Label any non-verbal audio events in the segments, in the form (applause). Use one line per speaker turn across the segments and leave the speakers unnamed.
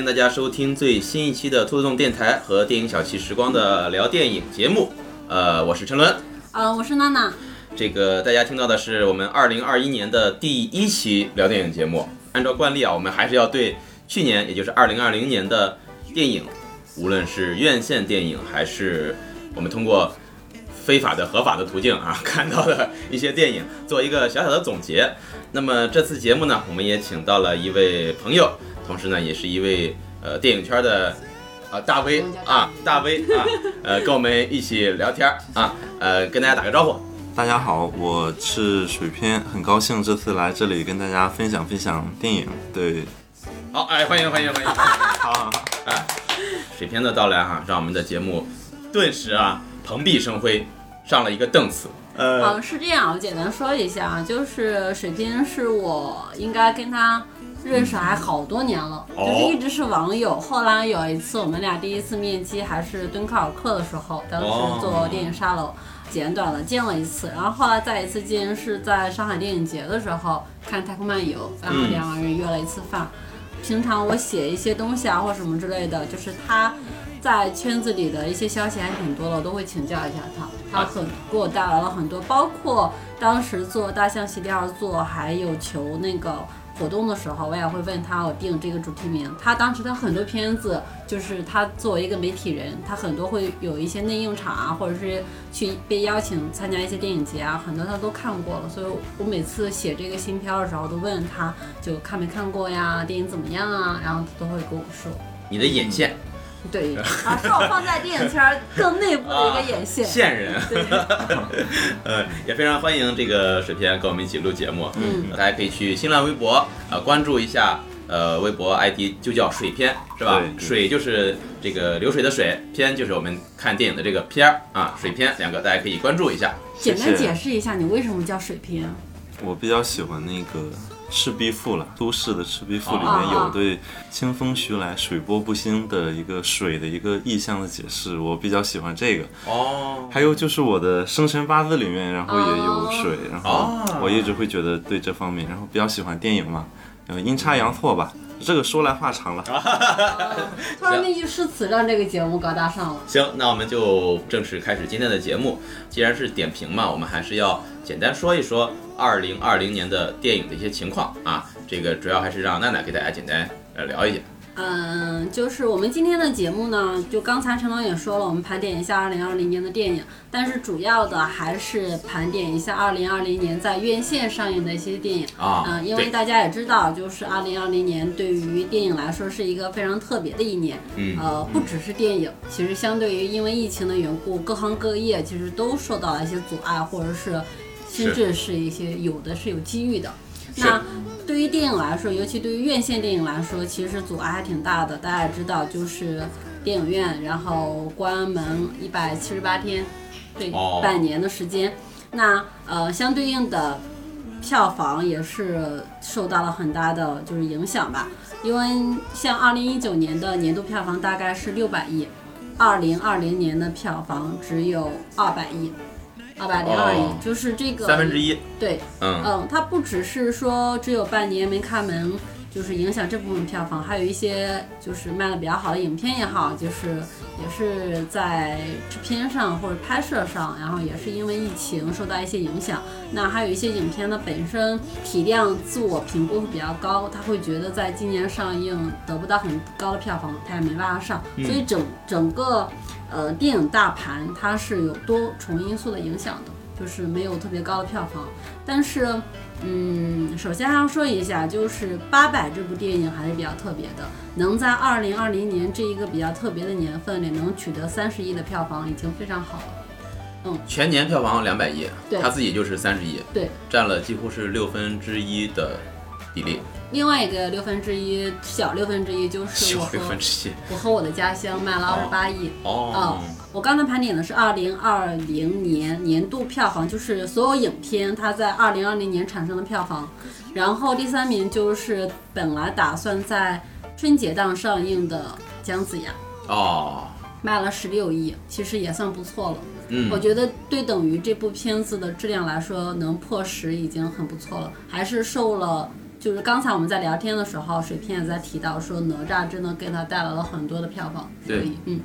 欢迎大家收听最新一期的兔子洞电台和电影小憩时光的聊电影节目。呃，我是陈伦。
呃，我是娜娜。
这个大家听到的是我们二零二一年的第一期聊电影节目。按照惯例啊，我们还是要对去年，也就是二零二零年的电影，无论是院线电影，还是我们通过非法的、合法的途径啊看到的一些电影，做一个小小的总结。那么这次节目呢，我们也请到了一位朋友，同时呢，也是一位呃电影圈的啊大 V 啊大 V 啊，呃，(laughs) 跟我们一起聊天啊，呃，跟大家打个招呼。
大家好，我是水片，很高兴这次来这里跟大家分享分享电影。对，
好，哎，欢迎欢迎欢迎，(laughs)
好，
哎，水片的到来哈，让我们的节目顿时啊蓬荜生辉，上了一个档次。呃，
嗯，是这样，我简单说一下啊，就是水片是我应该跟他认识还好多年了，
哦
就是一直是网友。后来有一次我们俩第一次面基还是敦刻尔克的时候，当时做电影沙龙。简短的见了一次，然后后来再一次见是在上海电影节的时候看《太空漫游》，然后两个人约了一次饭。平常我写一些东西啊或什么之类的，就是他在圈子里的一些消息还挺多的，我都会请教一下他。他很给我带来了很多，包括当时做大象席地而坐，还有求那个活动的时候，我也会问他我定这个主题名。他当时他很多片子，就是他作为一个媒体人，他很多会有一些内应场啊，或者是去被邀请参加一些电影节啊，很多他都看过了。所以我每次写这个新片的时候，都问他就看没看过呀，电影怎么样啊，然后他都会跟我说。
你的眼线，
对，啊，是我放在电影圈更内部的一个眼线。
线人，
对，(laughs)
呃，也非常欢迎这个水片跟我们一起录节目。
嗯
大家可以去新浪微博呃关注一下，呃，微博 ID 就叫水片是吧？水就是这个流水的水，片就是我们看电影的这个片儿啊，水片两个大家可以关注一下。
简单解释一下你为什么叫水片。
我比较喜欢那个《赤壁赋》了，苏轼的《赤壁赋》里
哦
面有对“清风徐来，水波不兴”的一个水的一个意象的解释，我比较喜欢这个。
哦，
还有就是我的生辰八字里面，然后也有水，然后
哦。
我一直会觉得对这方面，然后比较喜欢电影嘛，然后阴差阳错吧，这个说来话长了。(laughs)
突然那句诗词让这个节目高大上了。
行，那我们就正式开始今天的节目。既然是点评嘛，我们还是要简单说一说二零二零年的电影的一些情况啊。这个主要还是让娜娜给大家简单呃聊一下。
嗯，就是我们今天的节目呢，就刚才陈龙也说了，我们盘点一下2020年的电影，但是主要的还是盘点一下2020年在院线上映的一些电影
啊
嗯，因为大家也知道，就是2020年对于电影来说是一个非常特别的一年。
嗯
呃，不只是电影，其实相对于因为疫情的缘故，各行各业其实都受到了一些阻碍，或者是甚至是一些有的是有机遇的。
是
那对于电影来说，尤其对于院线电影来说，其实阻碍还挺大的。大家也知道，就是电影院然后关门一百七十八天，对，
哦
半年的时间。那呃，相对应的票房也是受到了很大的就是影响吧。因为像二零一九年的年度票房大概是六百亿，二零二零年的票房只有二百亿，二百零二亿，
哦。
就是这个
三分之一，
对，
嗯，
嗯，它不只是说只有半年没开门，就是影响这部分票房，还有一些就是卖的比较好的影片也好，就是也是在制片上或者拍摄上，然后也是因为疫情受到一些影响。那还有一些影片呢本身体量自我评估会比较高，他会觉得在今年上映得不到很高的票房，他也没办法上，所以整整个呃电影大盘它是有多重因素的影响的。就是没有特别高的票房，但是，嗯，首先还要说一下，就是《八佰》这部电影还是比较特别的，能在二零二零年这一个比较特别的年份里能取得三十亿的票房，已经非常好了。
嗯全年票房两百亿，他自己就是三十亿，
对，
占了几乎是六分之一的比例，
另外一个六分之一，小六分之一就是我和
小六分之一。
我和我的家乡卖了二十八亿。
哦，
我刚才盘点的是二零二零年年度票房，就是所有影片它在二零二零年产生的票房。然后第三名就是本来打算在春节档上映的《姜子牙》，
哦，
卖了十六亿，其实也算不错了。
嗯
我觉得对等于这部片子的质量来说，能破十已经很不错了，还是受了就是刚才我们在聊天的时候，水片也在提到说哪吒真的给他带来了很多的票房，所
对
以嗯。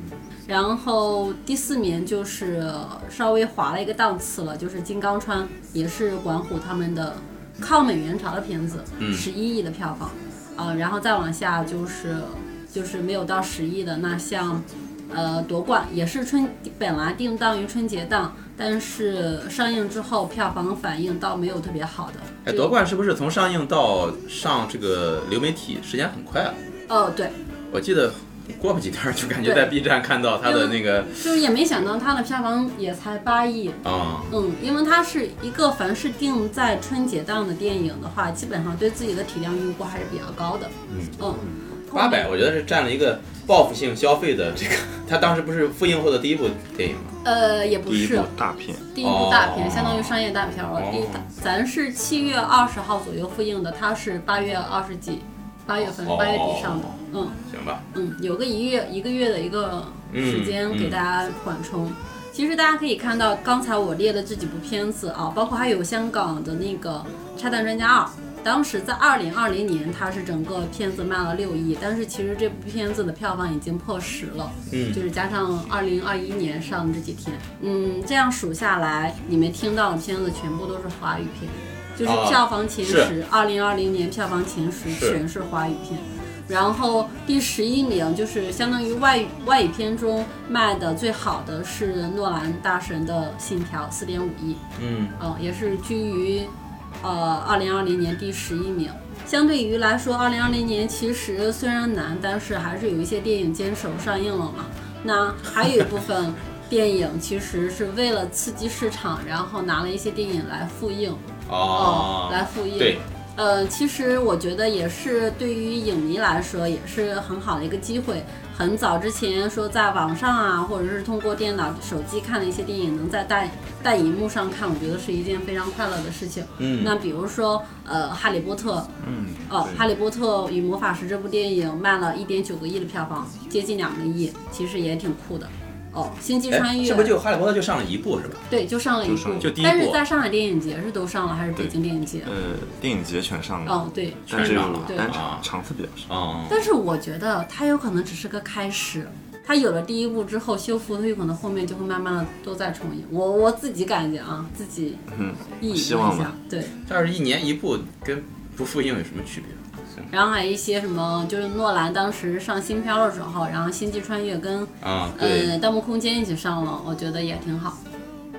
然后第四名就是稍微滑了一个档次了，就是金刚川，也是管虎他们的抗美援朝的片子，十一亿的票房，啊、然后再往下就是就是没有到十亿的，那像呃夺冠也是春本来定档于春节档，但是上映之后票房反应倒没有特别好的。
哎，夺冠是不是从上映到上这个流媒体时间很快啊？
哦，对，
我记得过不几天就感觉在 B 站看到它的那个
就是也没想到它的票房也才八亿。
啊、
嗯，因为它是一个凡是定在春节档的电影的话，基本上对自己的体量预估还是比较高的。
嗯
嗯，
八百，我觉得是占了一个报复性消费的这个。他当时不是复映后的第一部电影吗？
呃，也不是
第一部大片，
第一部大片，
哦
相当于商业大片了。
哦
第一咱是七月二十号左右复映的，它是八月二十几，八月份
哦
八月底上的。嗯
行吧，
嗯，有个一月一个月的一个时间
嗯
给大家缓冲。其实大家可以看到，刚才我列的这几部片子啊，包括还有香港的那个《拆弹专家二》，当时在二零二零年，它是整个片子卖了六亿，但是其实这部片子的票房已经破十了。
嗯。
就是加上二零二一年上的这几天，嗯，这样数下来，你们听到的片子全部都是华语片，就是
啊
票房前十，二零二零年票房前十全是华语片。然后第十一名就是相当于外语外语片中卖的最好的是诺兰大神的《信条》，四点五亿，
嗯，
嗯，也是居于呃二零二零年第十一名。相对于来说，二零二零年其实虽然难，但是还是有一些电影坚守上映了嘛。那还有一部分 (laughs) 电影其实是为了刺激市场，然后拿了一些电影来复映，
哦，
来复映。
对，
呃，其实我觉得也是对于影迷来说也是很好的一个机会。很早之前说在网上啊，或者是通过电脑、手机看的一些电影，能在大大荧幕上看，我觉得是一件非常快乐的事情。
嗯
那比如说呃，《哈利波特》，
嗯，
哦，《哈利波特与魔法石》这部电影卖了一点九个亿的票房，接近两个亿，其实也挺酷的。哦，《星际穿
哎，
越》
这不是就《哈利波特》就上了一部是吧？
对，就上了一部
就，
就第一部
但是在上海电影节是都上了，还是北京电影节？
呃，电影节全上了，
哦，对，
但是
全上了
对
单
啊
场场次比较少。
哦，
但是我觉得它有可能只是个开始，它有了第一部之后修复，它有可能后面就会慢慢的都在重映。我我自己感觉啊，自己
嗯，
意淫
希望吧
一下，对。
要是一年一部，跟不复映有什么区别？
然后还有一些什么，就是诺兰当时上新片的时候，然后《星际穿越》跟呃《盗梦空间》一起上了，我觉得也挺好。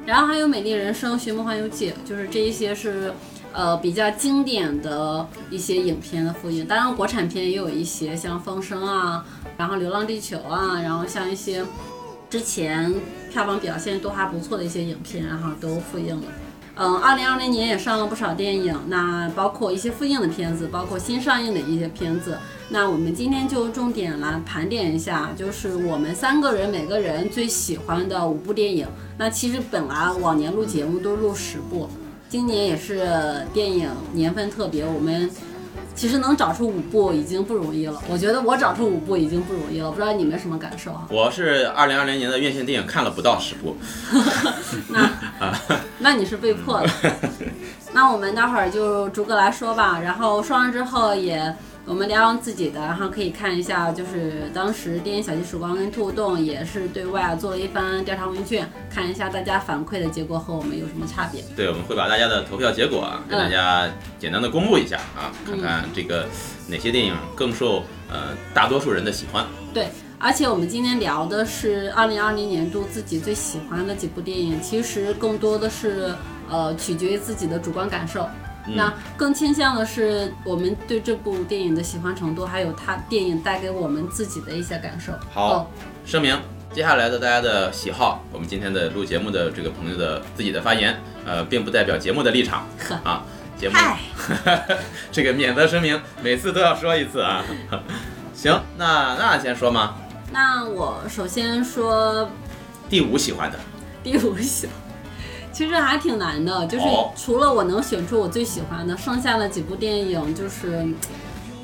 然后还有《美丽人生》《寻梦环游记》，就是这一些是呃比较经典的一些影片的复印。当然，国产片也有一些，像《风声》啊，然后《流浪地球》啊，然后像一些之前票房表现都还不错的一些影片，然后都复印了。嗯，二零二零年也上了不少电影，那包括一些复映的片子，包括新上映的一些片子。那我们今天就重点来盘点一下，就是我们三个人每个人最喜欢的五部电影。那其实本来往年录节目都录十部，今年也是电影年份特别，我们其实能找出五部已经不容易了。我觉得我找出五部已经不容易了，不知道你们什么感受啊？
我是二零二零年的院线电影看了不到十部，(laughs)
那 (laughs) 那你是被迫的。那我们待会儿就逐个来说吧，然后说完之后也我们聊完自己的，然后可以看一下，就是当时电影小鸡曙光跟兔洞也是对外做了一番调查问卷，看一下大家反馈的结果和我们有什么差别。
对，我们会把大家的投票结果啊，跟大家简单的公布一下啊，看看这个哪些电影更受呃大多数人的喜欢。
对，而且我们今天聊的是二零二零年度自己最喜欢的几部电影，其实更多的是呃取决于自己的主观感受。那更倾向的是我们对这部电影的喜欢程度，还有它电影带给我们自己的一些感受。
好
哦
声明，接下来的大家的喜好，我们今天的录节目的这个朋友的自己的发言，呃，并不代表节目的立场
呵
啊。节目
嗨，(laughs)
这个免责声明，每次都要说一次啊。(laughs) 行，那那先说吗？
那我首先说
第五喜欢的，
第五喜，其实还挺难的，就是
哦
除了我能选出我最喜欢的，剩下的几部电影就是嗯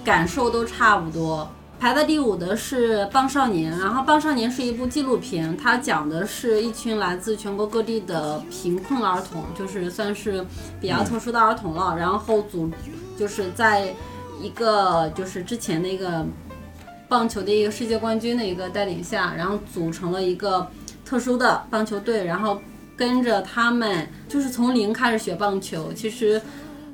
感受都差不多。排在第五的是《棒少年》，然后《棒少年》是一部纪录片，它讲的是一群来自全国各地的贫困儿童，就是算是比较特殊的儿童了，然后组就是在一个就是之前的一个棒球的一个世界冠军的一个带领下，然后组成了一个特殊的棒球队，然后跟着他们就是从零开始学棒球，其实。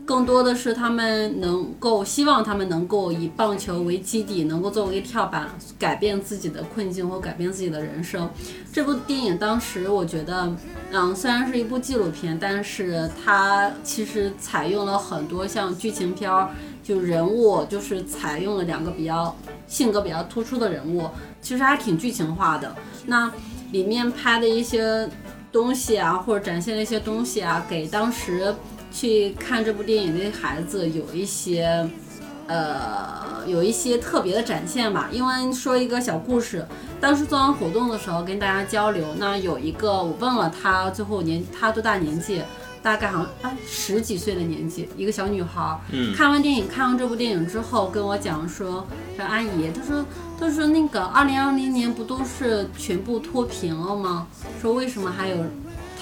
更多的是他们能够希望他们能够以棒球为基底，能够作为跳板，改变自己的困境或改变自己的人生。这部电影当时我觉得，嗯，虽然是一部纪录片，但是它其实采用了很多像剧情片儿，就人物就是采用了两个比较性格比较突出的人物，其实还挺剧情化的。那里面拍的一些东西啊，或者展现的一些东西啊，给当时。去看这部电影的孩子有一些，呃，有一些特别的展现吧。因为说一个小故事，当时做完活动的时候跟大家交流，那有一个我问了他最后年他多大年纪，大概好像哎十几岁的年纪，一个小女孩。
嗯。
看完电影，看完这部电影之后跟我讲说，说阿姨，她说她说那个二零二零年不都是全部脱贫了吗？说为什么还有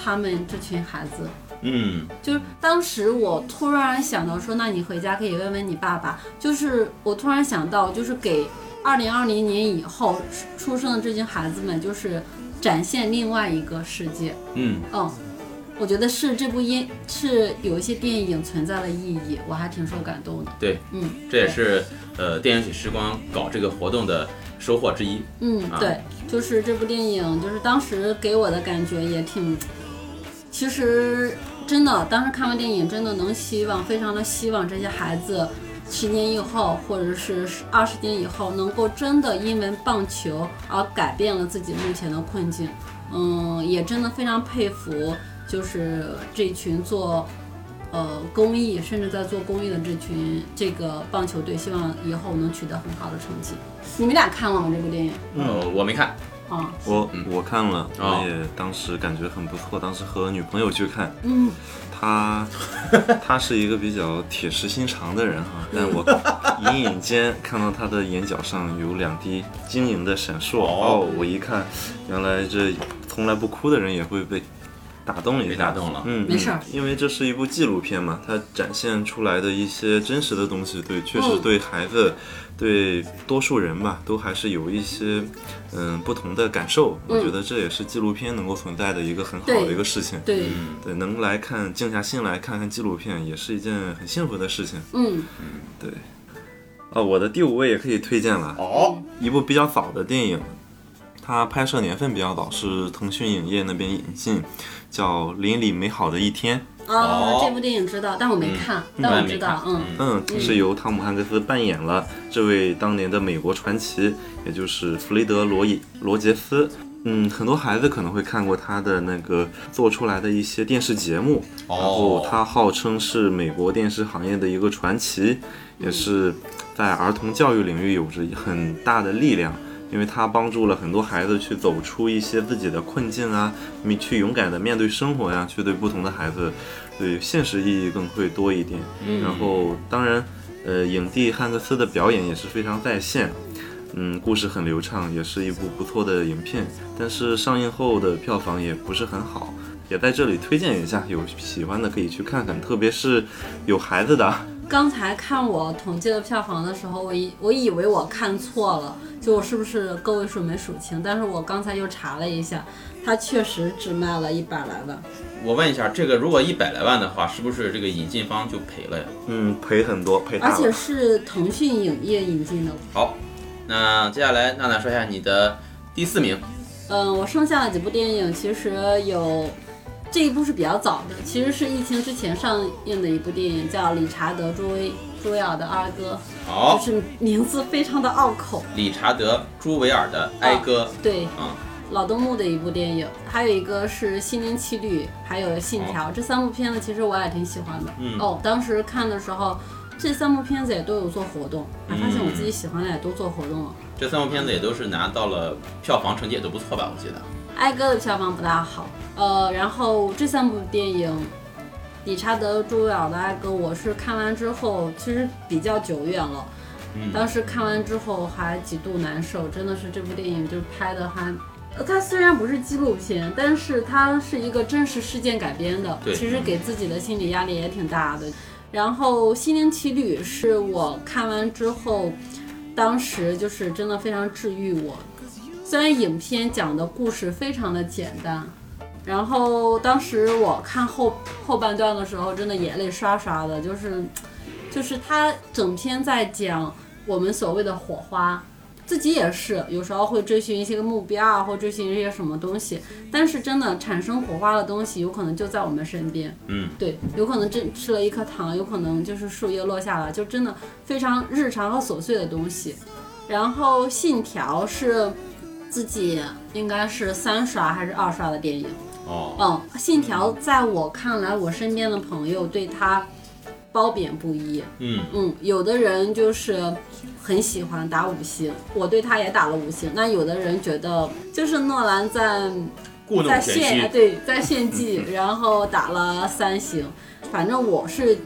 他们这群孩子？
嗯，
就是当时我突然想到说，那你回家可以问问你爸爸。就是我突然想到，就是给二零二零年以后出生的这群孩子们，就是展现另外一个世界。
嗯
嗯，我觉得是这部音是有一些电影存在的意义，我还挺受感动的。
对，
嗯，
这也是呃电影曲时光搞这个活动的收获之一。
嗯，对，就是这部电影，就是当时给我的感觉也挺。其实，真的，当时看完电影，真的能希望，非常的希望这些孩子，十年以后，或者是二十年以后，能够真的因为棒球而改变了自己目前的困境。嗯，也真的非常佩服，就是这群做，呃，公益，甚至在做公益的这群这个棒球队，希望以后能取得很好的成绩。你们俩看了吗？这部电影？
嗯，我没看。
啊，
我我看了，我也当时感觉很不错。当时和女朋友去看，
嗯，
她她是一个比较铁石心肠的人哈，但我 (laughs) 隐隐间看到她的眼角上有两滴晶莹的闪烁。哦，我一看，原来这从来不哭的人也会被打动了一下，
被打动了。
嗯，
没事，
因为这是一部纪录片嘛，它展现出来的一些真实的东西，对，确实对孩子。对多数人吧，都还是有一些嗯不同的感受。我觉得这也是纪录片能够存在的一个很好的一个事情。
对
对，能来看，静下心来看看纪录片，也是一件很幸福的事情。
嗯
嗯，对。哦，我的第五位也可以推荐了。
哦，
一部比较早的电影，它拍摄年份比较早，是腾讯影业那边引进，叫《邻里美好的一天》。
哦，这部电影知道，但我没看，但我知道，嗯
嗯，是由汤姆汉克斯扮演了这位当年的美国传奇，也就是弗雷德罗伊罗杰斯。嗯，很多孩子可能会看过他的那个做出来的一些电视节目，然后他号称是美国电视行业的一个传奇，也是在儿童教育领域有着很大的力量。因为他帮助了很多孩子去走出一些自己的困境啊，去勇敢的面对生活呀，去对不同的孩子，对现实意义更会多一点。然后，当然，呃，影帝汉克斯的表演也是非常在线，嗯，故事很流畅，也是一部不错的影片。但是上映后的票房也不是很好，也在这里推荐一下，有喜欢的可以去看看，特别是有孩子的。
刚才看我统计的票房的时候，我以我以为我看错了，就我是不是个位数没数清？但是我刚才又查了一下，它确实只卖了一百来万。
我问一下，这个如果一百来万的话，是不是这个引进方就赔了呀？
嗯，赔很多，赔大
而且是腾讯影业引进的。
好，那接下来娜娜说一下你的第四名。
嗯，我剩下的几部电影其实有。这一部是比较早的，其实是疫情之前上映的一部电影，叫《理查德·朱威朱维尔的哀歌》，就是名字非常的拗口。
理查德·朱维尔的哀歌，
对，
嗯，
老东木的一部电影，还有一个是《心灵奇旅》，还有《信条》，这三部片子其实我也挺喜欢的。
嗯，
哦，当时看的时候，这三部片子也都有做活动，还发现我自己喜欢的也都做活动了。
这三部片子也都是拿到了票房成绩也都不错吧？我记得。
哀歌的票房不大好。呃，然后这三部电影，《理查德·朱维尔的哀歌》，我是看完之后，其实比较久远了。
嗯。
当时看完之后还几度难受，真的是这部电影就拍的还，它虽然不是纪录片，但是它是一个真实事件改编的。其实给自己的心理压力也挺大的。然后《心灵奇旅》是我看完之后，当时就是真的非常治愈我。虽然影片讲的故事非常的简单，然后当时我看后后半段的时候，真的眼泪刷刷的，就是就是他整篇在讲我们所谓的火花。自己也是，有时候会追寻一些个目标啊，或追寻一些什么东西。但是真的产生火花的东西，有可能就在我们身边。
嗯，
对，有可能真吃了一颗糖，有可能就是树叶落下了，就真的非常日常和琐碎的东西。然后《信条》是自己应该是三刷还是二刷的电影。
哦，
嗯，《信条》在我看来，我身边的朋友对他褒贬不一。
嗯
嗯，有的人就是很喜欢打五星，我对他也打了五星。那有的人觉得就是诺兰在在。献对在献祭，然后打了三星。反正我是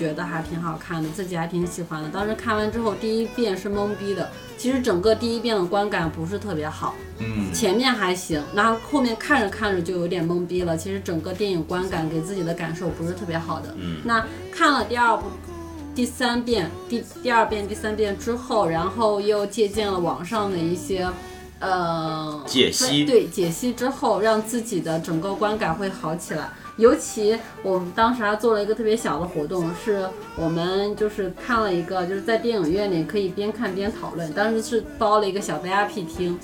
觉得还挺好看的，自己还挺喜欢的。当时看完之后，第一遍是懵逼的。其实整个第一遍的观感不是特别好，
嗯，
前面还行，然后后面看着看着就有点懵逼了。其实整个电影观感给自己的感受不是特别好的。
嗯
那看了第二部、第三遍、第第二遍、第三遍之后，然后又借鉴了网上的一些。呃，
解析
对解析之后，让自己的整个观感会好起来。尤其我们当时还做了一个特别小的活动，是我们就是看了一个，就是在电影院里可以边看边讨论。当时是包了一个小 VIP 厅，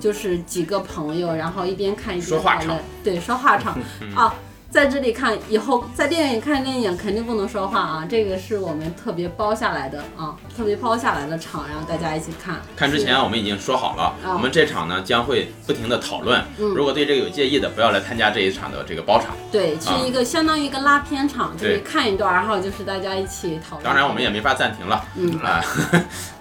就是几个朋友，然后一边看一边
说话场
讨论，对，说话场 (laughs) 啊。在这里看，以后在电影院看电影肯定不能说话啊，这个是我们特别包下来的啊，特别包下来的场，然后大家一起看。
看之前我们已经说好了，
啊
我们这场呢将会不停的讨论。
嗯
如果对这个有介意的，不要来参加这一场的这个包场。
对，是一个相当于一个拉片场，就是看一段，然后就是大家一起讨论。
当然，我们也没法暂停了。
嗯
啊，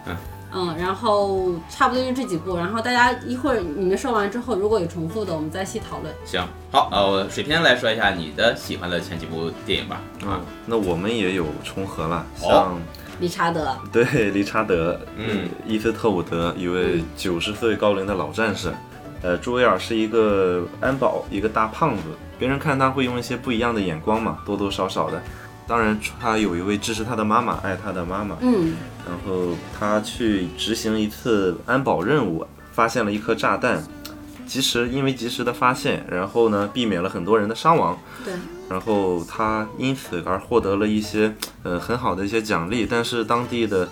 嗯，(laughs) 然后差不多就这几部，然后大家一会儿你们说完之后，如果有重复的，我们再细讨论。
行，好，呃，我水天来说一下你的喜欢的前几部电影吧。
啊，那我们也有重合了，
哦
像
理查德，
对理查德，
嗯，
伊斯特伍德，一位九十岁高龄的老战士。呃，朱维尔是一个安保，一个大胖子，别人看他会用一些不一样的眼光嘛，多多少少的。当然，他有一位支持他的妈妈，爱他的妈妈。
嗯。
然后他去执行一次安保任务，发现了一颗炸弹，及时因为及时的发现，然后呢避免了很多人的伤亡。
对，
然后他因此而获得了一些呃很好的一些奖励，但是当地的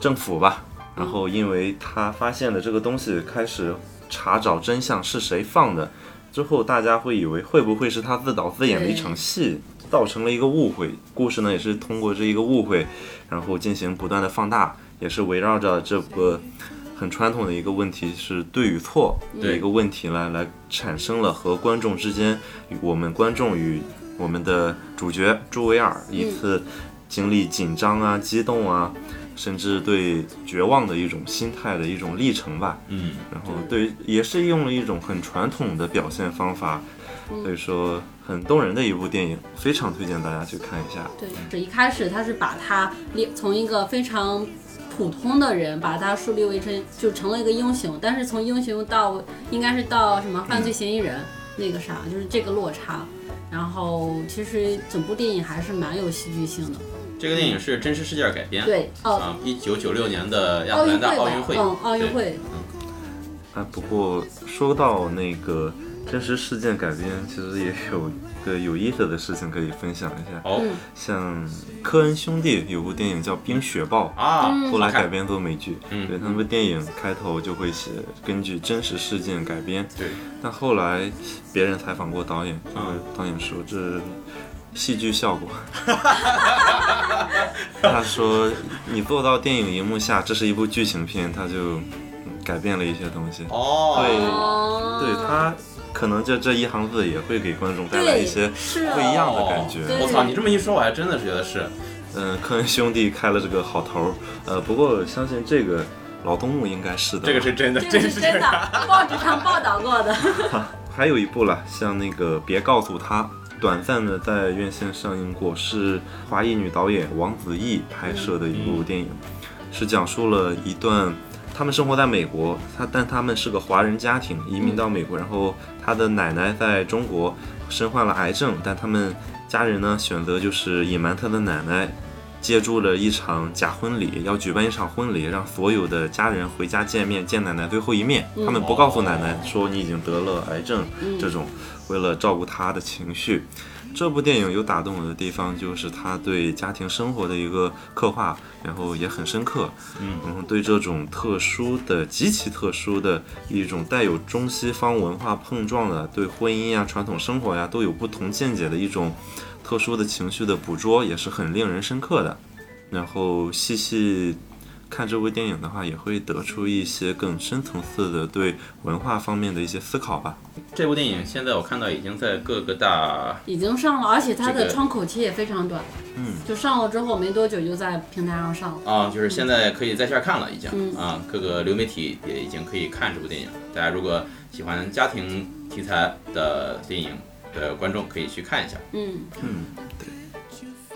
政府吧，然后因为他发现了这个东西，开始查找真相是谁放的，之后大家会以为会不会是他自导自演的一场戏，造成了一个误会。故事呢也是通过这一个误会，然后进行不断的放大，也是围绕着这个。很传统的一个问题是对与错的一个问题来来产生了和观众之间，我们观众与我们的主角朱维尔一次经历紧张啊、激动啊，甚至对绝望的一种心态的一种历程吧。
嗯，
然后对，也是用了一种很传统的表现方法，所以说很动人的一部电影，非常推荐大家去看一下。
对，这一开始他是把他列从一个非常普通的人，把他树立为成就成了一个英雄，但是从英雄到应该是到什么犯罪嫌疑人、那个啥，就是这个落差。然后其实整部电影还是蛮有戏剧性的。
这个电影是真实事件改编。
对，哦，
啊，一九九六年的亚特兰大奥运会。
嗯，奥运会。
嗯，啊，不过说到那个真实事件改编，其实也有个有意思的事情可以分享一下。
哦
嗯
像科恩兄弟有部电影叫《冰雪暴》，
啊，
后来改。编做美剧。
嗯
对，他们电影开头就会写根据真实事件改编，
对，
但后来别人采访过导演，这
啊
个导演说这戏剧效果。(laughs) 他说你做到电影荧幕下，这是一部剧情片，他就嗯改变了一些东西。
哦，
对，
对他可能就这一行字也会给观众带来一些不一样的感觉。
我操，你这么一说，我还真的是觉得是。
嗯，科恩兄弟开了这个好头儿，呃，不过相信这个老东木应该是的。
这个是真的，
这是真的，报纸上报道过的。(laughs)
还有一部了，像那个《别告诉他》，短暂的在院线上映过，是华裔女导演王子异拍摄的一部电影，是讲述了一段他们生活在美国，他但他们是个华人家庭，移民到美国，然后他的奶奶在中国身患了癌症，但他们家人呢选择就是隐瞒他的奶奶，借助了一场假婚礼，要举办一场婚礼，让所有的家人回家见面，见奶奶最后一面。他们不告诉奶奶说你已经得了癌症，这种为了照顾她的情绪。这部电影有打动我的地方，就是他对家庭生活的一个刻画，然后也很深刻。嗯，然后对这种特殊的、极其特殊的一种带有中西方文化碰撞的，对婚姻呀、传统生活呀都有不同见解的一种特殊的情绪的捕捉，也是很令人深刻的。然后细细。看这部电影的话，也会得出一些更深层次的对文化方面的一些思考吧。
这部电影现在我看到已经在各个大
已经上了，而且它的窗口期也非常短。
嗯，
就上了之后没多久就在平台上上了。
啊，就是现在可以在线看了，已经啊，各个流媒体也已经可以看这部电影。大家如果喜欢家庭题材的电影的观众，可以去看一下。
嗯
嗯，对。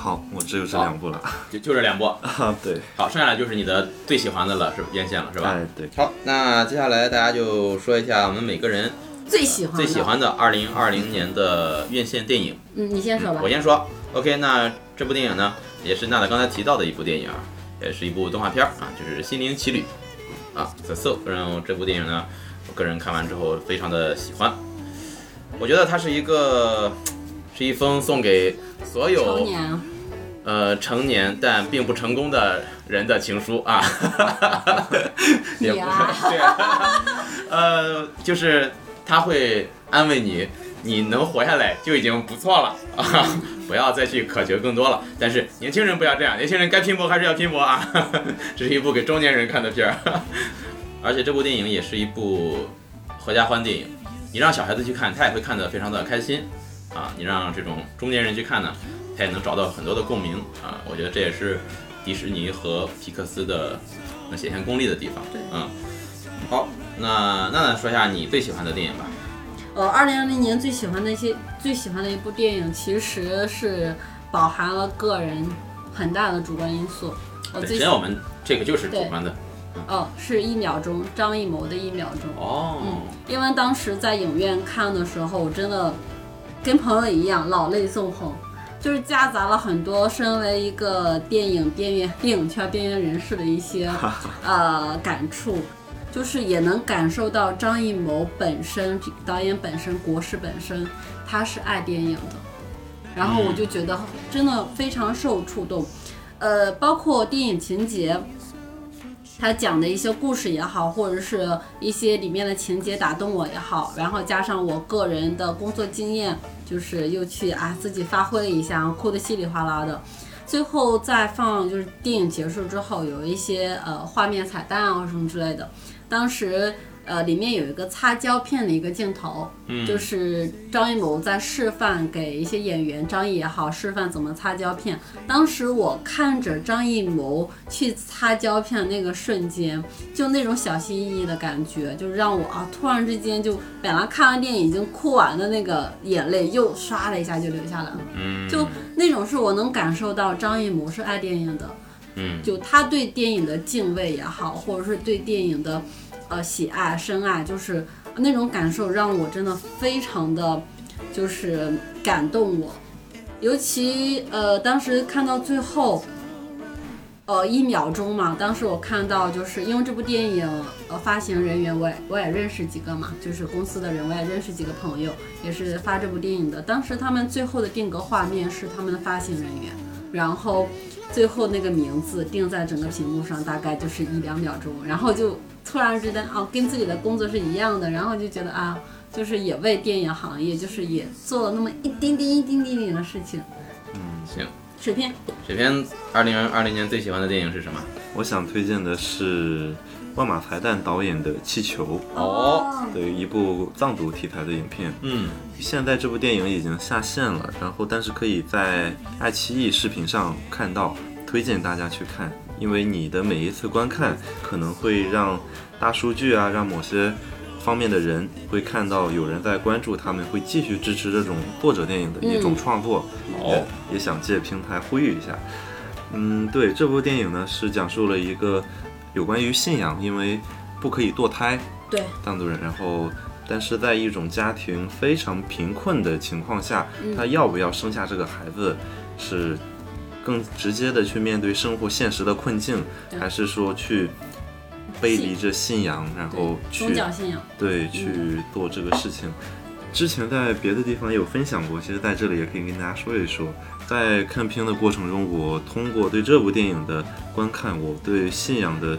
好，我只有这两部了，
就就这两部 (laughs)
啊。对，
好，剩下来就是你的最喜欢的了，是院线了，是吧？
哎，对。
好，那接下来大家就说一下我们每个人
最喜欢
最喜欢的二零二零年的院线电影。
嗯，你先说吧。
我先说。OK，那这部电影呢，也是娜娜刚才提到的一部电影，也是一部动画片啊，就是《心灵奇旅》啊，《The Soul》。然后这部电影呢，我个人看完之后非常的喜欢。我觉得它是一个，是一封送给所有。呃，成年但并不成功的人的情书啊，(laughs)
也不
对，(laughs) 呃，就是他会安慰你，你能活下来就已经不错了啊，(laughs) 不要再去渴求更多了。但是年轻人不要这样，年轻人该拼搏还是要拼搏啊。这是一部给中年人看的片儿，而且这部电影也是一部合家欢电影，你让小孩子去看，他也会看得非常的开心啊。你让这种中年人去看呢？他也能找到很多的共鸣啊！我觉得这也是迪士尼和皮克斯的能显现功力的地方。
对，
嗯，好，那娜娜说一下你最喜欢的电影吧。
呃，二零二零年最喜欢的一些最喜欢的一部电影，其实是饱含了个人很大的主观因素。
本身我们这个就是主观的。
哦，是一秒钟，张艺谋的一秒钟。
哦。
嗯，因为当时在影院看的时候，我真的跟朋友一样，老泪纵横。就是夹杂了很多身为一个电影边缘、电影圈边缘人士的一些 (laughs) 呃感触，就是也能感受到张艺谋本身导演本身国师本身他是爱电影的，然后我就觉得真的非常受触动，呃，包括电影情节。他讲的一些故事也好，或者是一些里面的情节打动我也好，然后加上我个人的工作经验，就是又去啊自己发挥了一下，哭得稀里哗啦的。最后再放就是电影结束之后，有一些呃画面彩蛋啊什么之类的，当时。呃，里面有一个擦胶片的一个镜头，
嗯，
就是张艺谋在示范给一些演员，张译也好，示范怎么擦胶片。当时我看着张艺谋去擦胶片那个瞬间，就那种小心翼翼的感觉，就让我啊，突然之间就本来看完电影已经哭完的那个眼泪，又唰的一下就流下来了。
嗯，
就那种是我能感受到张艺谋是爱电影的，
嗯，
就他对电影的敬畏也好，或者是对电影的。呃，喜爱深爱，就是那种感受让我真的非常的，就是感动我。尤其呃，当时看到最后，呃，一秒钟嘛，当时我看到就是因为这部电影，呃，发行人员我也我也认识几个嘛，就是公司的人我也认识几个朋友，也是发这部电影的。当时他们最后的定格画面是他们的发行人员，然后最后那个名字定在整个屏幕上，大概就是一两秒钟，然后就。突然之间哦，跟自己的工作是一样的，然后就觉得啊，就是也为电影行业，就是也做了那么一丁丁、一丁丁点的事情。
嗯，行。
水片，
水片，二零二零年最喜欢的电影是什么？
我想推荐的是万马才旦导演的《气球》
哦，
对，一部藏族题材的影片。
嗯，
现在这部电影已经下线了，然后但是可以在爱奇艺视频上看到，推荐大家去看。因为你的每一次观看，可能会让大数据啊，让某些方面的人会看到有人在关注，他们会继续支持这种作者电影的一种创作。
哦，
也想借平台呼吁一下。嗯，对，这部电影呢是讲述了一个有关于信仰，因为不可以堕胎，
对，
藏族人，然后但是在一种家庭非常贫困的情况下，他要不要生下这个孩子是。更直接的去面对生活现实的困境，还是说去背离着信仰，然后去
宗教信仰，
对去做这个事情。之前在别的地方也有分享过，其实在这里也可以跟大家说一说。在看片的过程中，我通过对这部电影的观看，我对信仰的，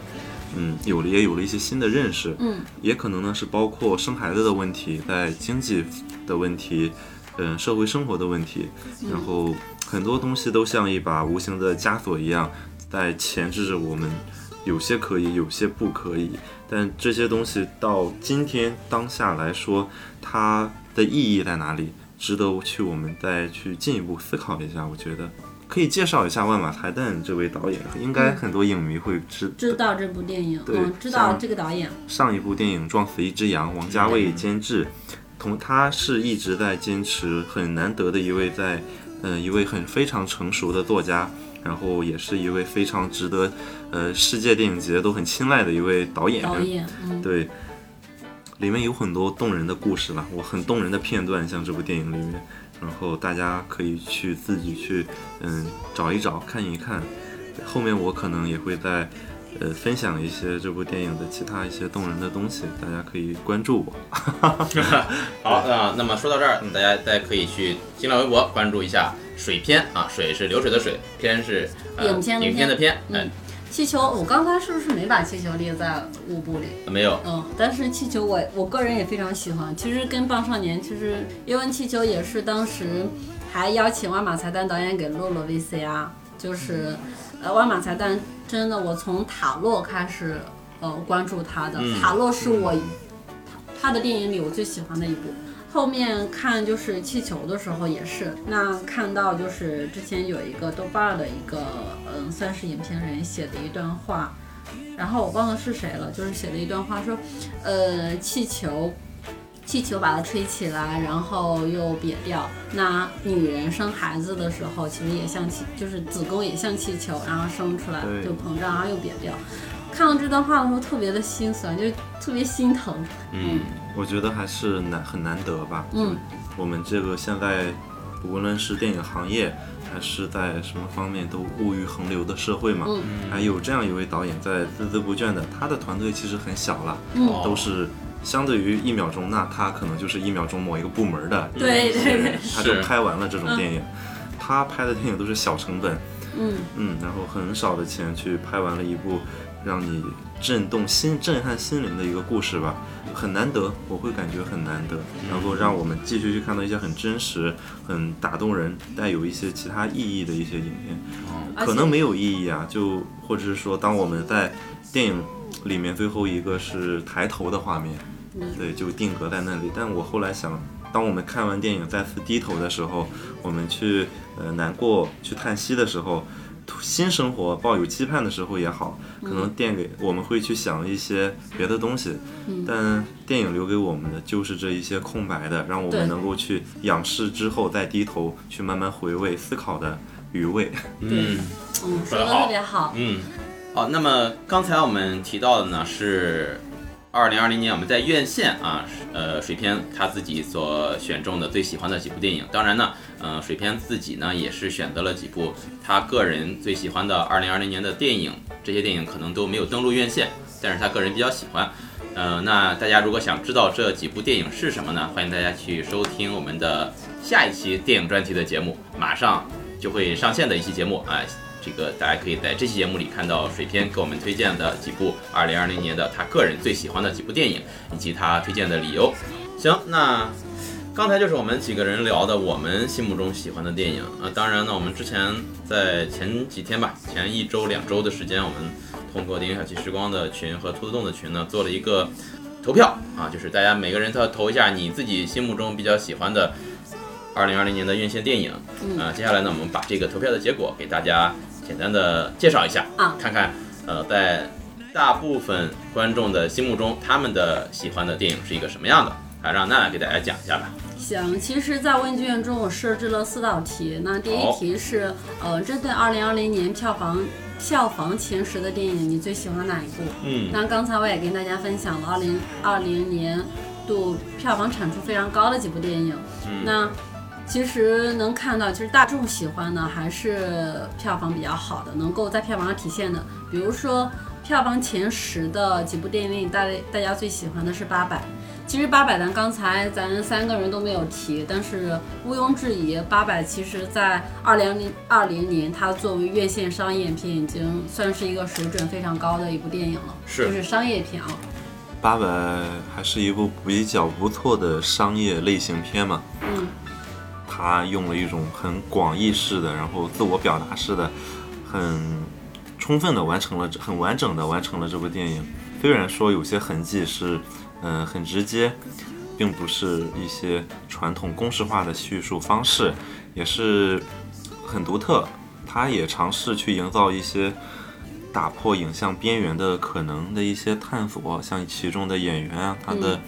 嗯，有了也有了一些新的认识。
嗯，
也可能呢是包括生孩子的问题，在经济的问题，嗯，社会生活的问题，然后很多东西都像一把无形的枷锁一样，在钳制着我们。有些可以，有些不可以，但这些东西到今天当下来说，它的意义在哪里？值得去我们再去进一步思考一下。我觉得可以介绍一下万马才旦这位导演，应该很多影迷会知
知道这部电影，
对
嗯，知道这个导演，
上一部电影《撞死一只羊》，王家卫监制，同他是一直在坚持，很难得的一位在，嗯、一位很非常成熟的作家，然后也是一位非常值得，呃，世界电影节都很青睐的一位导演。
导演，嗯，
对，里面有很多动人的故事了，我很动人的片段，像这部电影里面，然后大家可以去自己去，嗯，找一找，看一看。后面我可能也会在，呃，分享一些这部电影的其他一些动人的东西，大家可以关注我。(laughs)
好啊、那么说到这儿，大家大家可以去新浪微博关注一下水片啊，水是流水的水，片是、呃、
影片的
影片的片，
嗯
嗯、
气球，我刚才是不是没把气球列在五部里？
没有，
嗯，但是气球我我个人也非常喜欢。其实跟棒少年，其实因为气球也是当时还邀请万马才旦导演给录了 VCR，就是呃万马才旦真的我从塔洛开始呃关注他的，
嗯
塔洛是我他的电影里我最喜欢的一部。后面看就是气球的时候也是，那看到就是之前有一个豆瓣儿的一个嗯算是影评人写的一段话，然后我忘了是谁了，就是写了一段话说，呃，气球，气球把它吹起来，然后又瘪掉。那女人生孩子的时候，其实也像气，就是子宫也像气球，然后生出来就膨胀，然后又瘪掉。看到这段话的时候，特别的心酸，就特别心疼。
嗯，
我觉得还是难很难得吧。
嗯，
我们这个现在无论是电影行业，还是在什么方面都物欲横流的社会嘛，
嗯
还有这样一位导演在孜孜不倦的，他的团队其实很小了，
嗯
哦
都是相对于一秒钟，那他可能就是一秒钟某一个部门的
对对对，
他就拍完了这种电影。他拍的电影都是小成本，
嗯。
嗯，然后很少的钱去拍完了一部让你震动心、震撼心灵的一个故事吧，很难得，我会感觉很难得，能够让我们继续去看到一些很真实、很打动人、带有一些其他意义的一些影片。可能没有意义啊，就或者是说，当我们在电影里面最后一个是抬头的画面，对，就定格在那里。但我后来想，当我们看完电影再次低头的时候，我们去呃难过、去叹息的时候，新生活抱有期盼的时候也好，可能电给我们会去想一些别的东西，但电影留给我们的就是这一些空白的，让我们能够去仰视之后再低头去慢慢回味思考的余味。
嗯
嗯，说的特别好。
嗯，好，那么刚才我们提到的呢是二零二零年我们在院线啊，呃，水片他自己所选中的最喜欢的几部电影。当然呢，呃，水片自己呢也是选择了几部他个人最喜欢的二零二零年的电影，这些电影可能都没有登陆院线，但是他个人比较喜欢。呃，那大家如果想知道这几部电影是什么呢？欢迎大家去收听我们的下一期电影专题的节目，马上就会上线的一期节目啊。这个大家可以在这期节目里看到水片给我们推荐的几部2020年的他个人最喜欢的几部电影，以及他推荐的理由。行，那刚才就是我们几个人聊的我们心目中喜欢的电影啊。当然呢，我们之前在前几天吧，前一周两周的时间，我们通过电影小七时光的群和兔子洞的群呢，做了一个投票啊，就是大家每个人都要投一下你自己心目中比较喜欢的2020年的院线电影。啊，接下来呢，我们把这个投票的结果给大家简单的介绍一下
啊
看看呃，在大部分观众的心目中，他们的喜欢的电影是一个什么样的啊？让娜娜给大家讲一下吧。
行，其实，在问卷中我设置了四道题。那第一题是，呃，针对二零二零年票房票房前十的电影，你最喜欢哪一部？
嗯
那刚才我也跟大家分享了二零二零年度票房产出非常高的几部电影。
嗯
那其实能看到，其实大众喜欢的还是票房比较好的，能够在票房上体现的。比如说，票房前十的几部电影，大大家最喜欢的是《八佰》。其实《八佰》咱刚才咱三个人都没有提，但是毋庸置疑，《八佰》其实在二零零二零年，它作为院线商业片，已经算是一个水准非常高的一部电影了，
是
就是商业片啊。
八佰还是一部比较不错的商业类型片嘛。
嗯。
他用了一种很广义式的，然后自我表达式的，很充分的完成了，很完整的完成了这部电影。虽然说有些痕迹是，嗯，很直接，并不是一些传统公式化的叙述方式，也是很独特。他也尝试去营造一些打破影像边缘的可能的一些探索，像其中的演员啊，他的。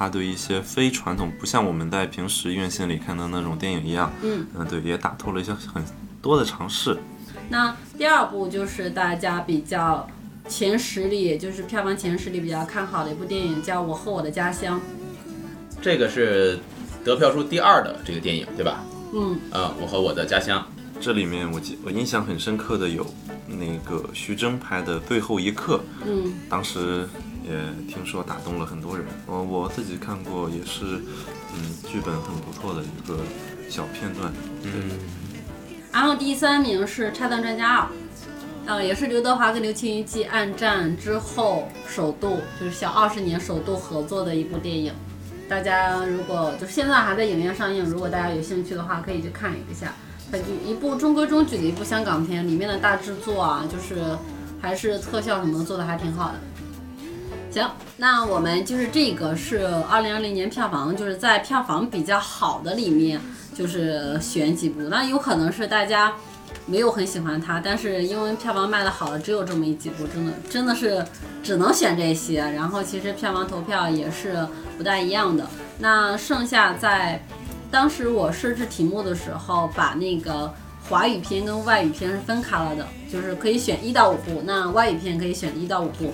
他对一些非传统，不像我们在平时院线里看的那种电影一样，
嗯
嗯，对，也打透了一些很多的尝试。
那第二部就是大家比较前十里，也就是票房前十里比较看好的一部电影，叫《我和我的家乡》。
这个是得票数第二的这个电影，对吧？
嗯，
呃，我和我的家乡。
这里面我记我印象很深刻的有那个徐峥拍的《最后一刻》，
嗯，
当时。也听说打动了很多人，我我自己看过，也是，嗯，剧本很不错的一个小片段。
嗯。
然后第三名是《拆弹专家二》，呃，也是刘德华跟刘青云继《暗战》之后首度就是小二十年首度合作的一部电影。大家如果就是现在还在影院上映，如果大家有兴趣的话，可以去看一下。它就一部中规中矩的一部香港片，里面的大制作啊，就是还是特效什么做的还挺好的。行，那我们就是这个是二零二零年票房，就是在票房比较好的里面，就是选几部。那有可能是大家没有很喜欢它，但是因为票房卖的好的只有这么一几部，真的真的是只能选这些。然后其实票房投票也是不大一样的。那剩下在当时我设置题目的时候，把那个华语片跟外语片是分开了的，就是可以选一到五部，那外语片可以选一到五部。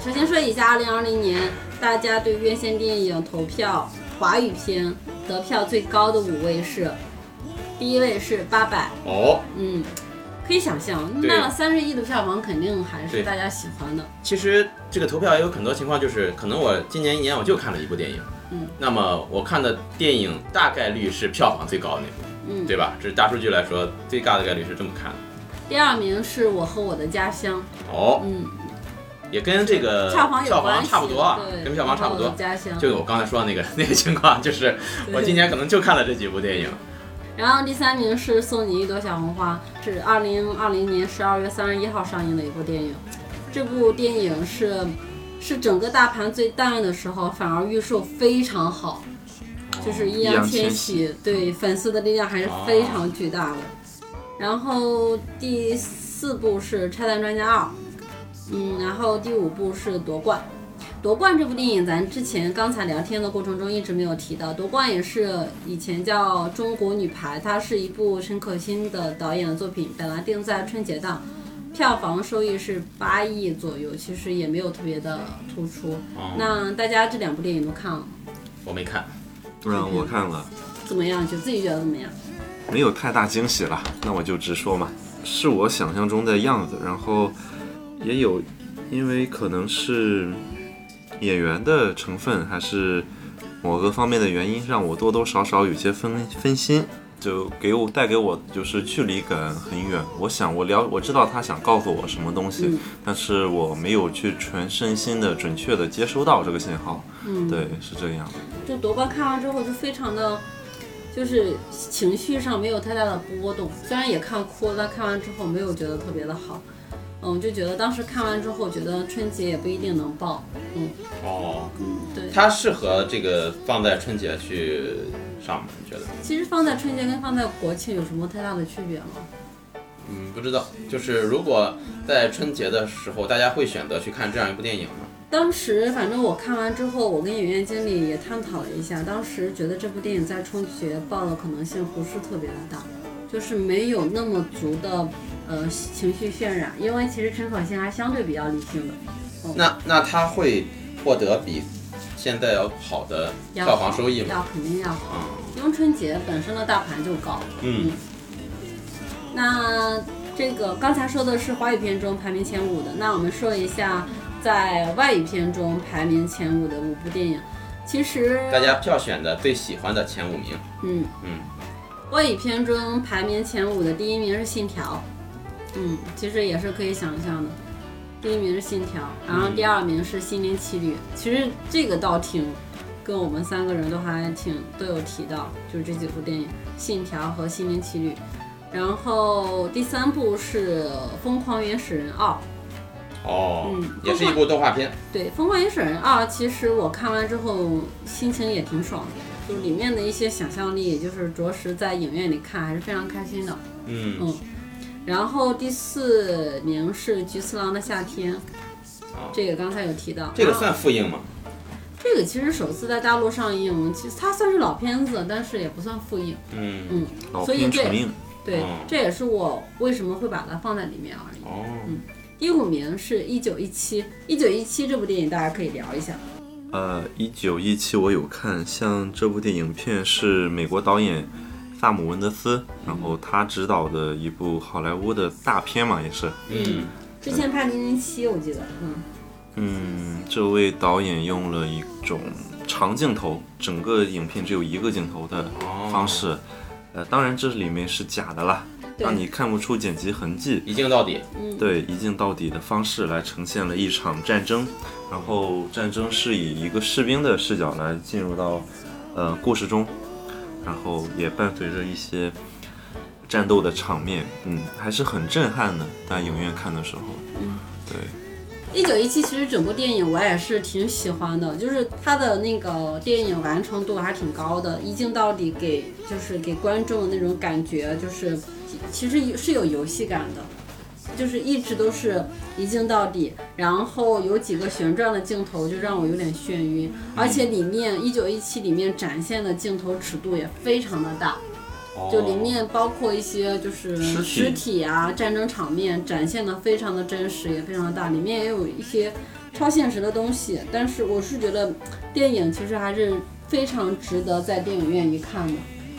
首先说一下，二零二零年大家对院线电影投票，华语片得票最高的五位是，第一位是八佰
哦，
嗯，可以想象，卖了三十亿的票房，肯定还是大家喜欢的。
其实这个投票也有很多情况，就是可能我今年一年我就看了一部电影，
嗯，
那么我看的电影大概率是票房最高的那部，
嗯，
对吧？这是大数据来说，最大的概率是这么看的。
第二名是我和我的家乡，
哦，
嗯。
也跟这个票
房
差不多啊，跟票房差不多。就我刚才说的那个 (laughs) 那个情况，就是我今年可能就看了这几部电影。
然后第三名是送你一朵小红花，是二零二零年十二月三十一号上映的一部电影。这部电影是是整个大盘最淡的时候，反而预售非常好，就是易烊千玺对粉丝的力量还是非常巨大的。然后第四部是《拆弹专家二》。嗯，然后第五部是夺冠，夺冠这部电影咱之前刚才聊天的过程中一直没有提到，夺冠也是以前叫中国女排，它是一部陈可辛的导演的作品，本来定在春节档，票房收益是八亿左右，其实也没有特别的突出。那大家这两部电影都看了吗？
我没看，
不然我看了，
怎么样？就自己觉得怎么样？
没有太大惊喜了，那我就直说嘛，是我想象中的样子，然后。也有，因为可能是演员的成分，还是某个方面的原因，让我多多少少有些分分心，就给我带给我就是距离感很远。我想我了，我知道他想告诉我什么东西，但是我没有去全身心的准确的接收到这个信号。
嗯，
对，是这样的。
就夺冠看完之后就非常的，就是情绪上没有太大的波动，虽然也看哭了，但看完之后没有觉得特别的好。嗯，就觉得当时看完之后，觉得春节也不一定能报。嗯，
哦，
嗯，对，
它适合这个放在春节去上吗？你觉得？
其实放在春节跟放在国庆有什么太大的区别吗？
嗯，不知道。就是如果在春节的时候，大家会选择去看这样一部电影吗？
当时反正我看完之后，我跟影院经理也探讨了一下，当时觉得这部电影在春节爆的可能性不是特别的大，就是没有那么足的。呃，情绪渲染，因为其实陈可辛还相对比较理性的。
那那他会获得比现在要好的票房收益吗？
要肯定要好。
嗯。
因为春节本身的大盘就高。
嗯，
那这个刚才说的是华语片中排名前五的，那我们说一下在外语片中排名前五的五部电影。其实
大家票选的最喜欢的前五名，
嗯
嗯，
外语片中排名前五的第一名是《信条》，嗯，其实也是可以想象的。第一名是《信条》，然后第二名是《心灵奇旅》。其实这个倒挺跟我们三个人都还挺都有提到，就是这几部电影《信条》和《心灵奇旅》。然后第三部是《疯狂原始人二》。
哦，
嗯
也是一部动画片，
对，《疯狂原始人二》其实我看完之后心情也挺爽的，就里面的一些想象力，就是着实在影院里看还是非常开心的。
嗯，
嗯，然后第四名是《菊次郎的夏天》，这个刚才有提到。
这个算复映吗？
这个其实首次在大陆上映，其实它算是老片子，但是也不算复映。
嗯，
嗯，
老
所以这
片重映，
对
哦，
这也是我为什么会把它放在里面而已。
哦，
第五名是一九一七，一九一七这部电影大家可以聊一下。
呃，一九一七我有看，像这部电影片是美国导演萨姆文德斯，然后他执导的一部好莱坞的大片嘛，也是。
嗯，
之前拍零零七，我记得，嗯，
嗯，这位导演用了一种长镜头，整个影片只有一个镜头的方式。呃，当然这里面是假的啦，让你看不出剪辑痕迹。
一镜到底，
对一镜到底的方式来呈现了一场战争，然后战争是以一个士兵的视角来进入到呃故事中，然后也伴随着一些战斗的场面，嗯，还是很震撼的。在影院看的时候，嗯，对，
一九一七其实整部电影我也是挺喜欢的，就是它的那个电影完成度还挺高的，一镜到底给就是给观众的那种感觉，就是其实是有游戏感的。就是一直都是一镜到底，然后有几个旋转的镜头就让我有点眩晕，而且里面一九一七里面展现的镜头尺度也非常的大，就里面包括一些就是
尸体
啊、战争场面展现的非常的真实，也非常的大，里面也有一些超现实的东西。但是我是觉得电影其实还是非常值得在电影院一看的。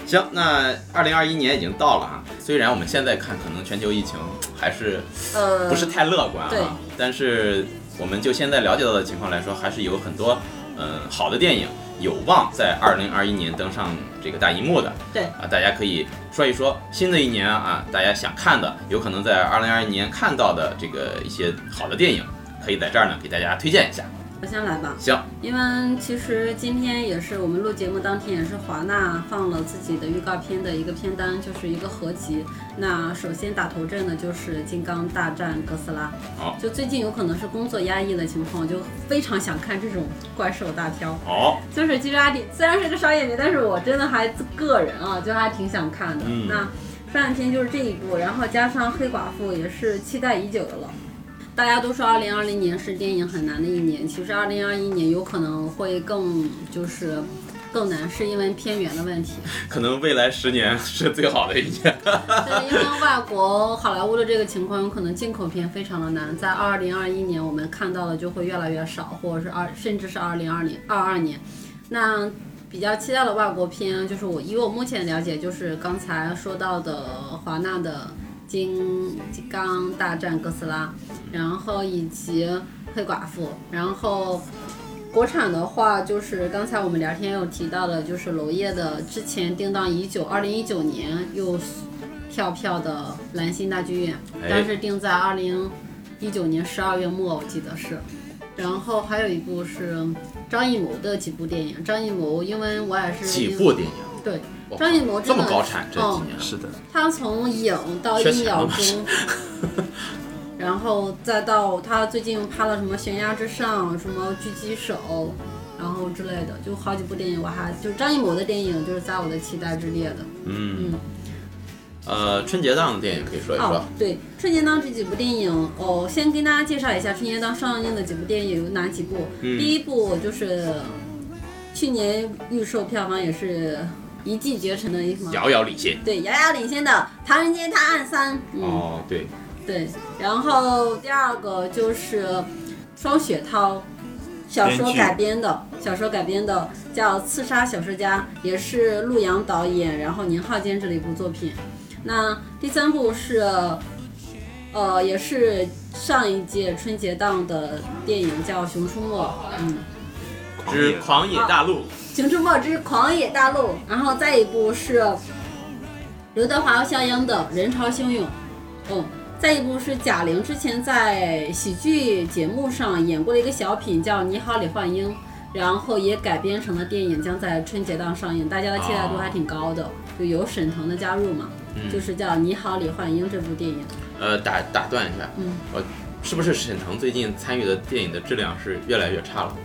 行，那二零二一年已经到了啊，虽然我们现在看可能全球疫情还是
呃，
不是太乐观
对
啊，但是我们就现在了解到的情况来说，还是有很多嗯、呃好的电影有望在二零二一年登上这个大荧幕的。
对
啊，大家可以说一说新的一年啊，大家想看的，有可能在二零二一年看到的这个一些好的电影，可以在这儿呢给大家推荐一下。
我先来吧。
行，
因为其实今天也是我们录节目当天，也是华纳放了自己的预告片的一个片单，就是一个合集。那首先打头阵的就是《金刚大战哥斯拉》。
好
就最近有可能是工作压抑的情况，就非常想看这种怪兽大挑。
好，
就是其实阿迪，虽然是个商业片，但是我真的还个人啊，就还挺想看的。
嗯
那商业片就是这一部，然后加上黑寡妇也是期待已久的了。大家都说二零二零年是电影很难的一年，其实二零二一年有可能会更就是更难，是因为片源的问题。
可能未来十年是最好的一年。
对，因为外国好莱坞的这个情况，有可能进口片非常的难，在二零二一年我们看到的就会越来越少，或者是二甚至是二零二零二二年。那比较期待的外国片，就是我以我目前了解，就是刚才说到的华纳的金金刚大战哥斯拉，然后以及黑寡妇，然后。国产的话，就是刚才我们聊天有提到的，就是娄烨的之前定档已久，二零一九年又跳票的蓝星大剧院，但是定在二零一九年十二月末，我记得是。然后还有一部是张艺谋的几部电影，张艺谋因为我也是
几部电影，
对张艺谋
这么高产这几
嗯
年，
是的，
他从影到
缺
一秒钟，(laughs) 然后再到他最近拍了什么《悬崖之上》、什么《狙击手》，然后之类的，就好几部电影，我还就张艺谋的电影就是在我的期待之列的。
嗯，呃，春节档的电影可以说一说
哦。，对，春节档这几部电影，哦，先跟大家介绍一下春节档上映的几部电影有哪几部。
嗯
第一部就是去年预售票房也是一骑绝尘的一什么？
遥遥领先。
对，遥遥领先的《唐人街探案三》。嗯，
哦，对，
对，然后第二个就是双雪涛小说改编的，小说改编的叫《刺杀小说家》，也是陆阳导演，然后宁浩监制的一部作品。那第三部是，呃，也是上一届春节档的电影，叫《熊出没》。嗯，
之狂野大陆，《
熊出没之狂野大陆》，然后再一部是刘德华和肖央的《人潮汹涌》，嗯，再一部是贾玲之前在喜剧节目上演过的一个小品叫《你好，李焕英》，然后也改编成了电影，将在春节档上映，大家的期待度还挺高的，就有沈腾的加入嘛，就是叫《你好，李焕英》这部电影，
呃，打打断一下，
嗯，
我是不是沈腾最近参与的电影的质量是越来越差了？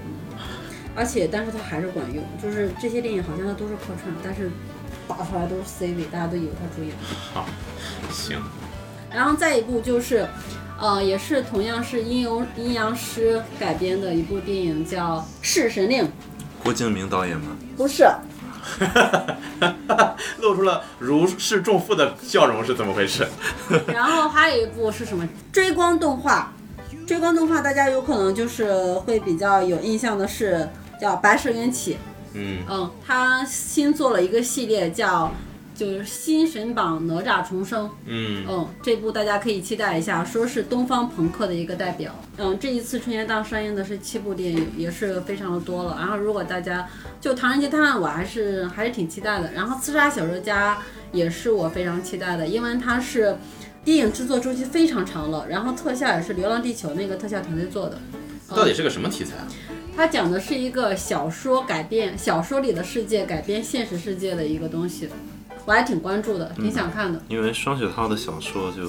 而且但是它还是管用，就是这些电影好像它都是客串，但是打出来都是 C 位，大家都以为他主演。
好，行，
然后再一部就是，呃，也是同样是阴阳阴阳师改编的一部电影，叫《弑神令》。
郭敬明导演吗？
不是，(laughs)
露出了如释重负的笑容，是怎么回事？(laughs)
然后还有一部是什么？追光动画。追光动画大家有可能就是会比较有印象的是叫《白蛇缘起》。
嗯，
嗯，他新做了一个系列叫。就是《新神榜哪吒重生》，
嗯，
嗯，这部大家可以期待一下，说是东方朋克的一个代表。嗯，这一次春节档上映的是七部电影，也是非常的多了。然后如果大家就《唐人街探案》，我还是还是挺期待的。然后《刺杀小说家》也是我非常期待的，因为它是电影制作周期非常长了，然后特效也是《流浪地球》那个特效团队做的。
到底是个什么题材啊？
它讲的是一个小说改编，小说里的世界改编现实世界的一个东西，我还挺关注的，挺想看的。
因为双雪涛的小说就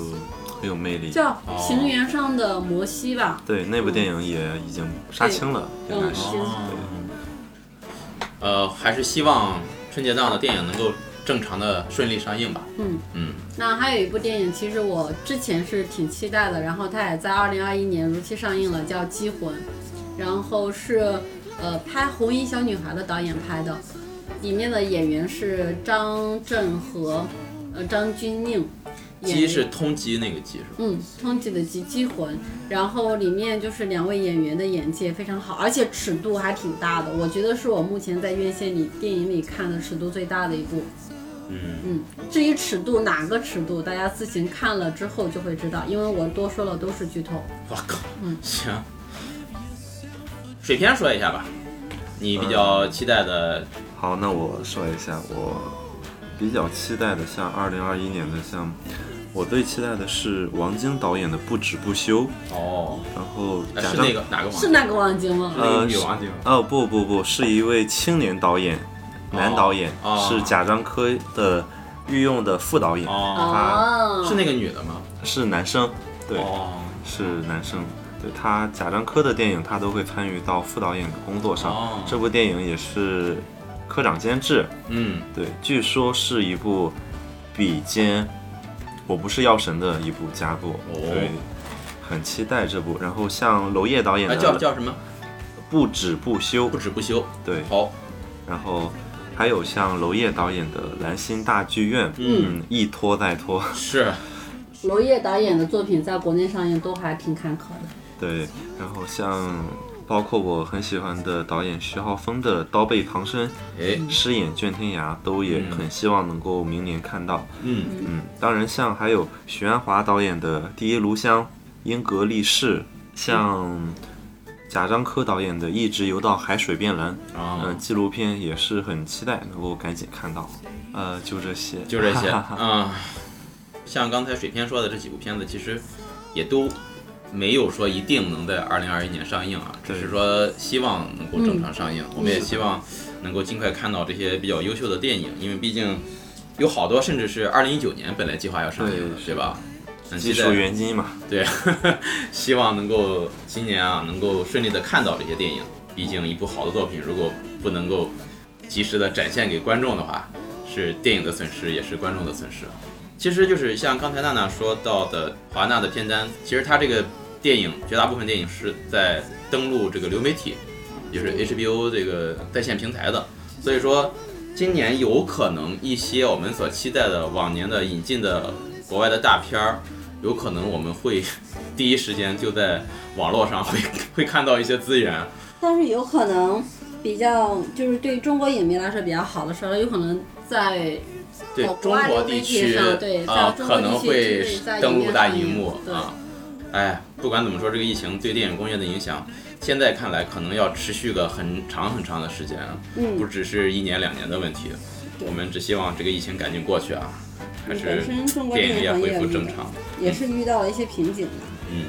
很有魅力。
叫《平原上的摩西》吧，
对，那部电影也已经杀青了，
嗯
应该是。
是
呃，还是希望春节档的电影能够正常的顺利上映吧。
嗯
嗯，
那还有一部电影，其实我之前是挺期待的，然后它也在二零二一年如期上映了，叫《机魂》，然后是呃拍《红衣小女孩》的导演拍的，里面的演员是张震和呃张钧甯。演
鸡是通缉那个鸡是吧？
嗯，通缉的缉鸡魂，然后里面就是两位演员的演技也非常好，而且尺度还挺大的，我觉得是我目前在院线里电影里看的尺度最大的一部。
嗯，
嗯，至于尺度哪个尺度，大家自行看了之后就会知道，因为我多说了都是剧透。
我靠，
嗯
行。水片说一下吧，你比较期待的，
好，那我说一下，我比较期待的，像二零二一年的，像我最期待的是王晶导演的《不止不休》，
哦，
然后
呃是
贾樟
那个哪个王？
是那个王晶吗？
呃是
女王晶。
哦不不不，是一位青年导演，男导演，
哦
是贾樟柯的御用的副导演，
哦，
哦，
是那个女的吗？
是男生，对，
哦，
是男生。对他贾樟柯的电影，他都会参与到副导演的工作上。
哦
这部电影也是科长监制，
嗯，
对，据说是一部比肩《我不是药神》的一部佳作，
哦
对，很期待这部。然后像娄烨导演
啊，
的《
叫叫什么？
不止不休
不》，止不休。
对，
好，
然后还有像娄烨导演的《兰心大剧院》，
嗯
一拖再拖，
是，
娄烨导演的作品在国内上映都还挺坎坷的。
对，然后像包括我很喜欢的导演徐浩峰的《刀背藏身》
哎，《
狮眼卷天涯》，都也
嗯
很希望能够明年看到。
嗯，
嗯，当然像还有许鞍华导演的《第一炉香》《英格力士》，像贾樟柯导演的《一直游到海水变蓝》
啊
嗯，，纪录片也是很期待能够赶紧看到。呃，就这些，
就这些 (laughs) 啊。像刚才水片说的这几部片子，其实也都没有说一定能在二零二一年上映啊，只是说希望能够正常上映。我们也希望能够尽快看到这些比较优秀的电影，因为毕竟有好多甚至是二零一九年本来计划要上映的，
对
对吧？很
技术原金嘛。
对，(laughs) 希望能够今年啊能够顺利的看到这些电影。毕竟一部好的作品，如果不能够及时的展现给观众的话，是电影的损失，也是观众的损失。其实就是像刚才娜娜说到的华纳的片单，其实它这个电影绝大部分电影是在登录这个流媒体，也就是 HBO 这个在线平台的，所以说今年有可能一些我们所期待的往年的引进的国外的大片儿，有可能我们会 (laughs) 第一时间就在网络上会 (laughs) 会看到一些资源，
但是有可能比较就是对中国影迷来说比较好的时候，有可能在
对
哦
中国地区啊
在，中国
可能
地区
会登陆大荧幕啊。哎，不管怎么说，这个疫情对电影工业的影响，现在看来可能要持续个很长很长的时间啊，不
嗯，
只是一年两年的问题。我们只希望这个疫情赶紧过去啊，还
本
是电影业恢复正常。
也是遇到了一些瓶颈的。
嗯，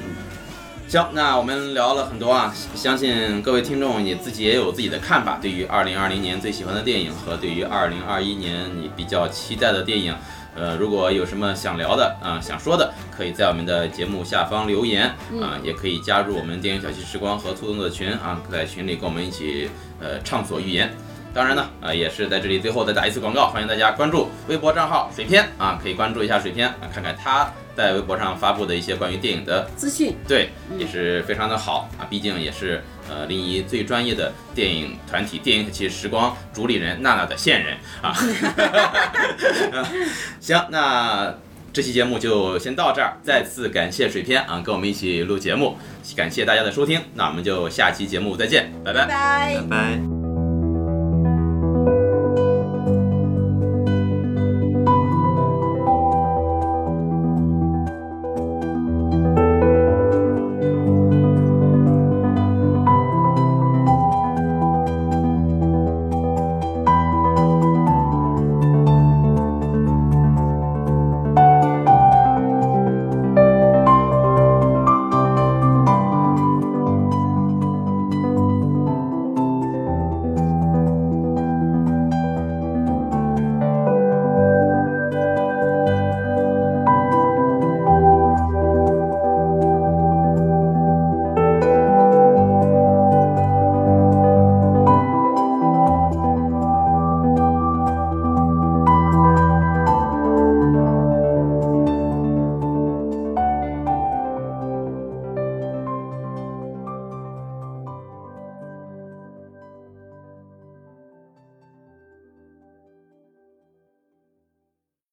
行，那我们聊了很多啊，相信各位听众你自己也有自己的看法，对于二零二零年最喜欢的电影和对于二零二一年你比较期待的电影。呃，如果有什么想聊的啊、想说的，可以在我们的节目下方留言啊、也可以加入我们电影小憩时光和兔动的群啊，在群里跟我们一起呃畅所欲言。当然呢，啊、也是在这里最后再打一次广告，欢迎大家关注微博账号水片啊，可以关注一下水片啊，看看他在微博上发布的一些关于电影的
资讯，
对，也是非常的好啊，毕竟也是呃临沂最专业的电影团体电影可期时光主理人娜娜的线人啊。(laughs) 行，那这期节目就先到这儿，再次感谢水片啊跟我们一起录节目，感谢大家的收听，那我们就下期节目再见，拜拜
拜拜
拜拜。